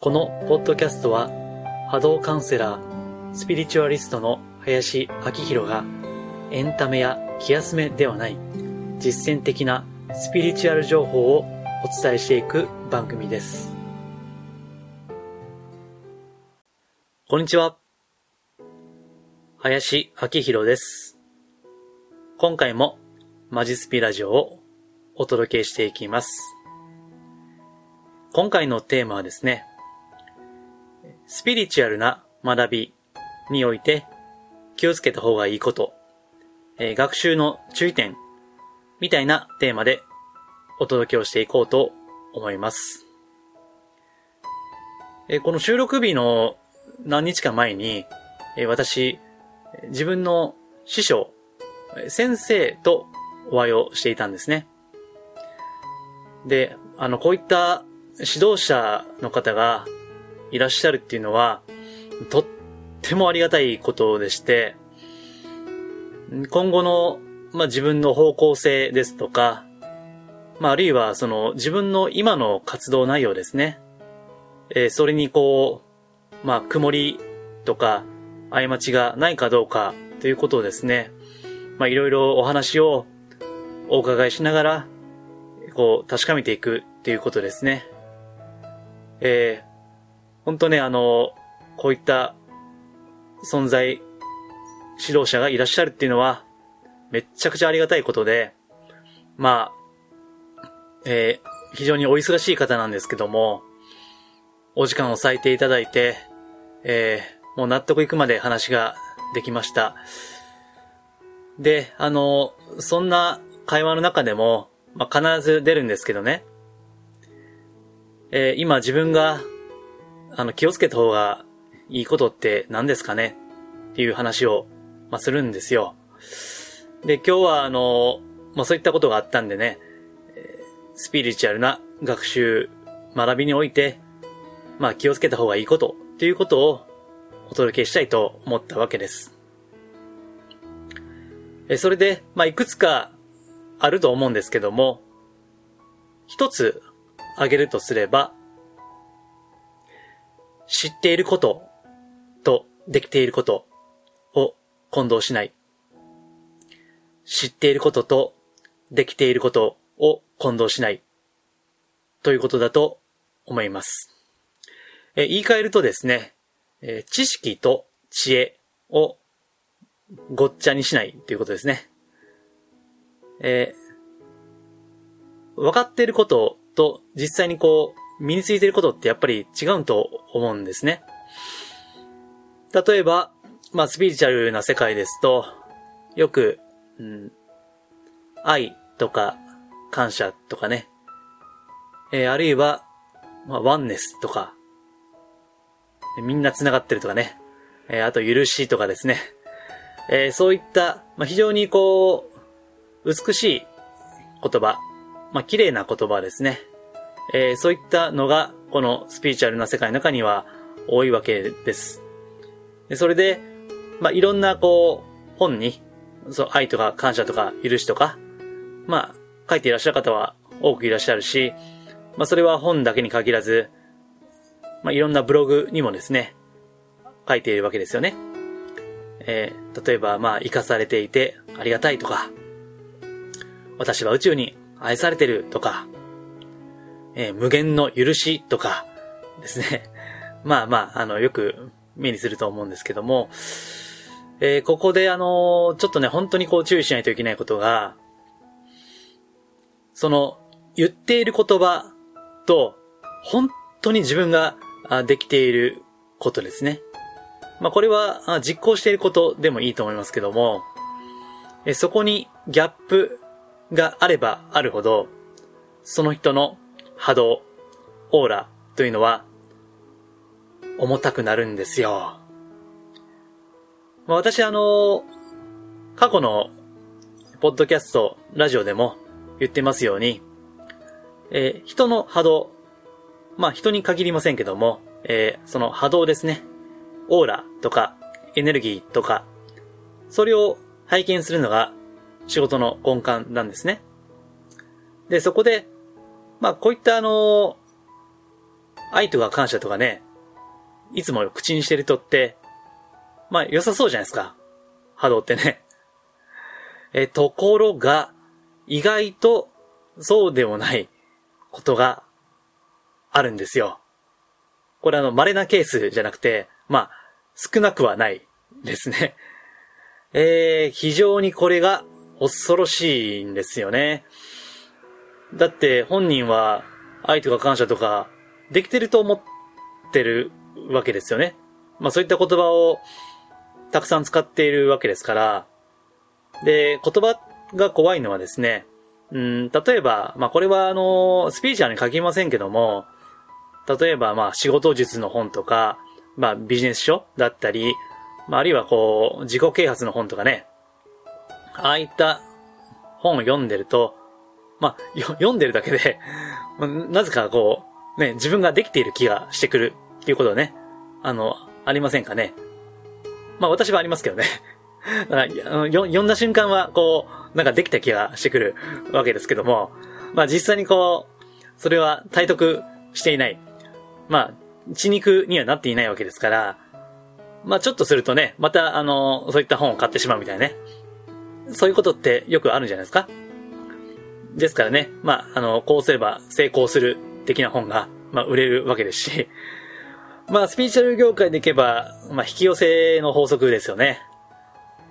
このポッドキャストは波動カウンセラー、スピリチュアリストの林明宏がエンタメや気休めではない実践的なスピリチュアル情報をお伝えしていく番組です。こんにちは。林明宏です。今回もマジスピラジオをお届けしていきます。今回のテーマはですね、スピリチュアルな学びにおいて気をつけた方がいいこと、えー、学習の注意点みたいなテーマでお届けをしていこうと思います。えー、この収録日の何日か前に、えー、私、自分の師匠、先生とお会いをしていたんですね。で、あの、こういった指導者の方がいらっしゃるっていうのは、とってもありがたいことでして、今後の、まあ、自分の方向性ですとか、まあ、あるいはその自分の今の活動内容ですね。えー、それにこう、まあ、曇りとか、過ちがないかどうかということをですね、まあ、いろいろお話をお伺いしながら、こう、確かめていくっていうことですね。え、本当ね、あの、こういった存在、指導者がいらっしゃるっていうのは、めっちゃくちゃありがたいことで、まあ、えー、非常にお忙しい方なんですけども、お時間を割いていただいて、えー、もう納得いくまで話ができました。で、あの、そんな会話の中でも、まあ、必ず出るんですけどね。えー、今自分が、あの、気をつけた方がいいことって何ですかねっていう話を、まあ、するんですよ。で、今日はあの、まあ、そういったことがあったんでね、スピリチュアルな学習、学びにおいて、まあ、気をつけた方がいいことっていうことをお届けしたいと思ったわけです。え、それで、まあ、いくつかあると思うんですけども、一つ挙げるとすれば、知っていることとできていることを混同しない。知っていることとできていることを混同しない。ということだと思います。え言い換えるとですね、え知識と知恵をごっちゃにしないということですね。えー、分かっていることと実際にこう、身についてることってやっぱり違うと思うんですね。例えば、まあ、スピリチュアルな世界ですと、よく、うん、愛とか感謝とかね、えー、あるいは、まあ、ワンネスとか、みんな繋がってるとかね、えー、あと許しとかですね、えー、そういった、まあ、非常にこう、美しい言葉、まあ、綺麗な言葉ですね。えー、そういったのが、このスピリチュアルな世界の中には多いわけです。でそれで、まあ、いろんな、こう、本に、そう、愛とか感謝とか許しとか、まあ、書いていらっしゃる方は多くいらっしゃるし、まあ、それは本だけに限らず、まあ、いろんなブログにもですね、書いているわけですよね。えー、例えば、まあ、生かされていてありがたいとか、私は宇宙に愛されてるとか、えー、無限の許しとかですね。まあまあ、あの、よく目にすると思うんですけども、えー、ここであの、ちょっとね、本当にこう注意しないといけないことが、その、言っている言葉と、本当に自分ができていることですね。まあこれは実行していることでもいいと思いますけども、そこにギャップがあればあるほど、その人の波動、オーラというのは重たくなるんですよ。まあ、私あの、過去のポッドキャスト、ラジオでも言ってますように、えー、人の波動、まあ人に限りませんけども、えー、その波動ですね。オーラとかエネルギーとか、それを拝見するのが仕事の根幹なんですね。で、そこで、まあこういったあの、愛とか感謝とかね、いつも口にしてる人って、まあ良さそうじゃないですか。波動ってね。え、ところが、意外とそうでもないことがあるんですよ。これあの、稀なケースじゃなくて、まあ、少なくはないですね。えー、非常にこれが恐ろしいんですよね。だって本人は愛とか感謝とかできてると思ってるわけですよね。まあそういった言葉をたくさん使っているわけですから。で、言葉が怖いのはですね、うん、例えば、まあこれはあの、スピーチャーに書きませんけども、例えばまあ仕事術の本とか、まあビジネス書だったり、まああるいはこう、自己啓発の本とかね、ああいった本を読んでると、まあ、読んでるだけでなぜかこう、ね、自分ができている気がしてくるっていうことはね、あの、ありませんかね。まあ私はありますけどね。読んだ瞬間は、こう、なんかできた気がしてくるわけですけども、まあ実際にこう、それは体得していない。まあ、血肉にはなっていないわけですから、まあちょっとするとね、またあの、そういった本を買ってしまうみたいなね。そういうことってよくあるんじゃないですかですからね、まあ、あの、こうすれば成功する的な本が、まあ、売れるわけですし、まあ、スピーチャル業界でいけば、まあ、引き寄せの法則ですよね。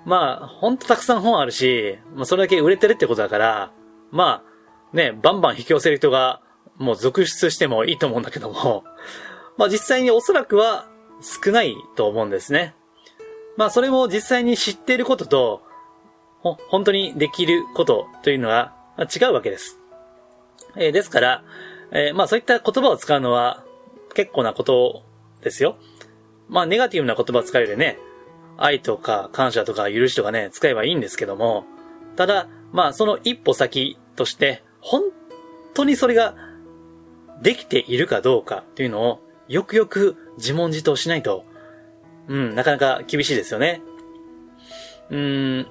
まあ、ほんとたくさん本あるし、まあ、それだけ売れてるってことだから、まあ、ね、バンバン引き寄せる人が、もう続出してもいいと思うんだけども、まあ実際におそらくは少ないと思うんですね。まあそれも実際に知っていることと、ほ、本当にできることというのは違うわけです。えー、ですから、えー、まあそういった言葉を使うのは結構なことですよ。まあネガティブな言葉を使うよりね、愛とか感謝とか許しとかね、使えばいいんですけども、ただ、まあその一歩先として、本当にそれができているかどうかというのをよくよく自問自答しないと、うん、なかなか厳しいですよね。うん、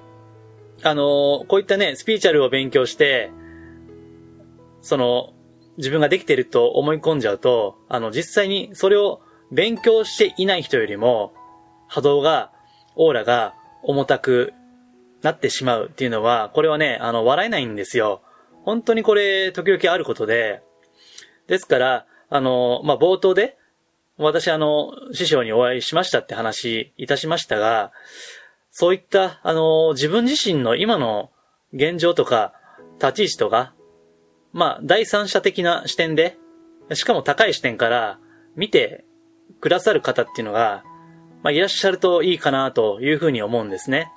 あの、こういったね、スピーチャルを勉強して、その、自分ができてると思い込んじゃうと、あの、実際にそれを勉強していない人よりも、波動が、オーラが重たくなってしまうっていうのは、これはね、あの、笑えないんですよ。本当にこれ、時々あることで、ですから、あの、まあ、冒頭で、私あの、師匠にお会いしましたって話いたしましたが、そういった、あの、自分自身の今の現状とか、立ち位置とか、まあ、第三者的な視点で、しかも高い視点から見てくださる方っていうのが、まあ、いらっしゃるといいかなというふうに思うんですね。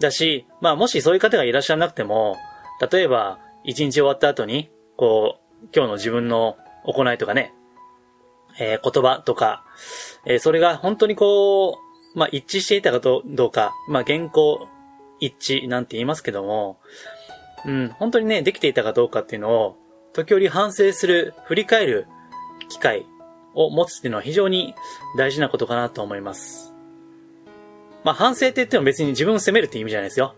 だし、まあ、もしそういう方がいらっしゃらなくても、例えば、一日終わった後に、こう、今日の自分の行いとかね、えー、言葉とか、えー、それが本当にこう、まあ、一致していたかどうか、まあ、原稿一致なんて言いますけども、うん、本当にね、できていたかどうかっていうのを、時折反省する、振り返る機会を持つっていうのは非常に大事なことかなと思います。まあ、反省って言っても別に自分を責めるって意味じゃないですよ。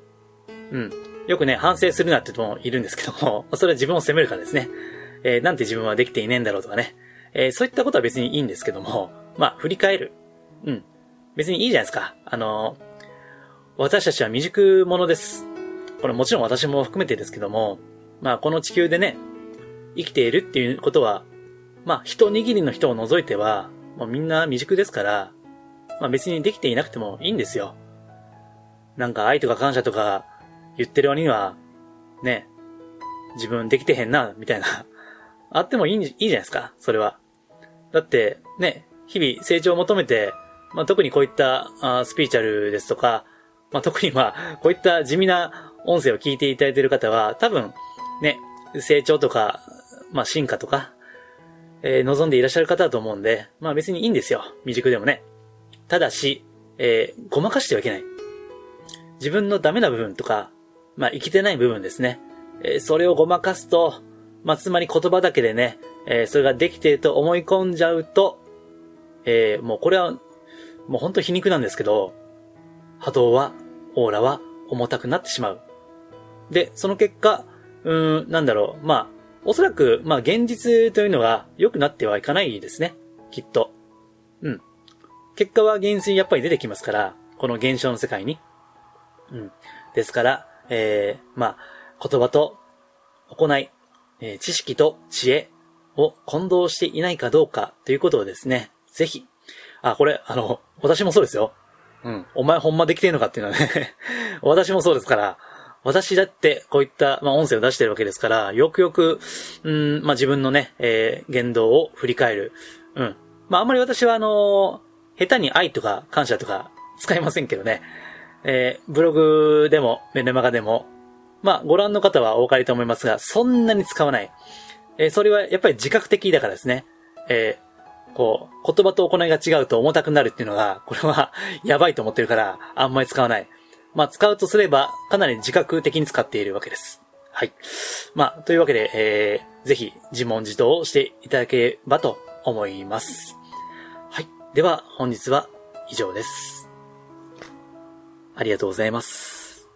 うん。よくね、反省するなって人もいるんですけども、それは自分を責めるからですね。えー、なんて自分はできていねえんだろうとかね。えー、そういったことは別にいいんですけども、まあ、振り返る。うん。別にいいじゃないですか。あの、私たちは未熟者です。これもちろん私も含めてですけども、まあこの地球でね、生きているっていうことは、まあ一握りの人を除いては、もうみんな未熟ですから、まあ別にできていなくてもいいんですよ。なんか愛とか感謝とか言ってる割には、ね、自分できてへんな、みたいな、あってもいいいいじゃないですか、それは。だって、ね、日々成長を求めてまあ、特にこういったあスピーチャルですとか、まあ、特にまあ、こういった地味な音声を聞いていただいている方は、多分、ね、成長とか、まあ、進化とか、えー、望んでいらっしゃる方だと思うんで、まあ別にいいんですよ。未熟でもね。ただし、えー、ごまかしてはいけない。自分のダメな部分とか、まあ生きてない部分ですね。えー、それをごまかすと、まあつまり言葉だけでね、えー、それができていると思い込んじゃうと、えー、もうこれはもうほんと皮肉なんですけど、波動は、オーラは重たくなってしまう。で、その結果、うーん、なんだろう、まあ、おそらく、まあ現実というのが良くなってはいかないですね。きっと。うん。結果は現実にやっぱり出てきますから、この現象の世界に。うん。ですから、えー、まあ、言葉と行い、えー、知識と知恵を混同していないかどうかということをですね、ぜひ、あ、これ、あの、私もそうですよ。うん。お前ほんまできてんのかっていうのはね 私もそうですから、私だってこういった、まあ、音声を出してるわけですから、よくよく、うん、まあ、自分のね、えー、言動を振り返る。うん。まあ、あんまり私はあのー、下手に愛とか感謝とか使いませんけどね。えー、ブログでも、メルマガでも、まあ、ご覧の方はお分かりと思いますが、そんなに使わない。えー、それはやっぱり自覚的だからですね。えー、こう、言葉と行いが違うと重たくなるっていうのが、これはやばいと思ってるから、あんまり使わない。まあ、使うとすれば、かなり自覚的に使っているわけです。はい。まあ、というわけで、えー、ぜひ自問自答をしていただければと思います。はい。では、本日は以上です。ありがとうございます。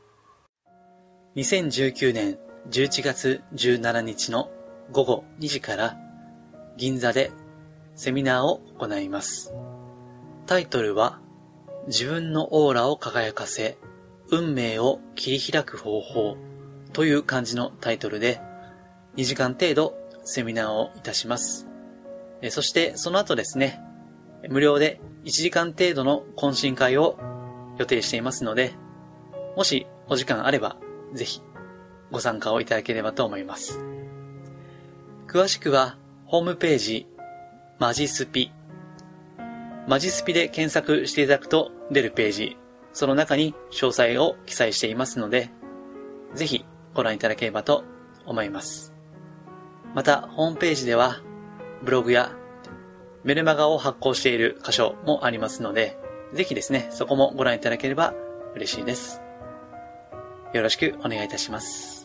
2019年11月17日の午後2時から銀座でセミナーを行います。タイトルは自分のオーラを輝かせ運命を切り開く方法という感じのタイトルで2時間程度セミナーをいたします。そしてその後ですね、無料で1時間程度の懇親会を予定していますので、もしお時間あればぜひご参加をいただければと思います。詳しくはホームページマジスピマジスピで検索していただくと出るページその中に詳細を記載していますので、ぜひご覧いただければと思います。また、ホームページでは、ブログやメルマガを発行している箇所もありますので、ぜひですね、そこもご覧いただければ嬉しいです。よろしくお願いいたします。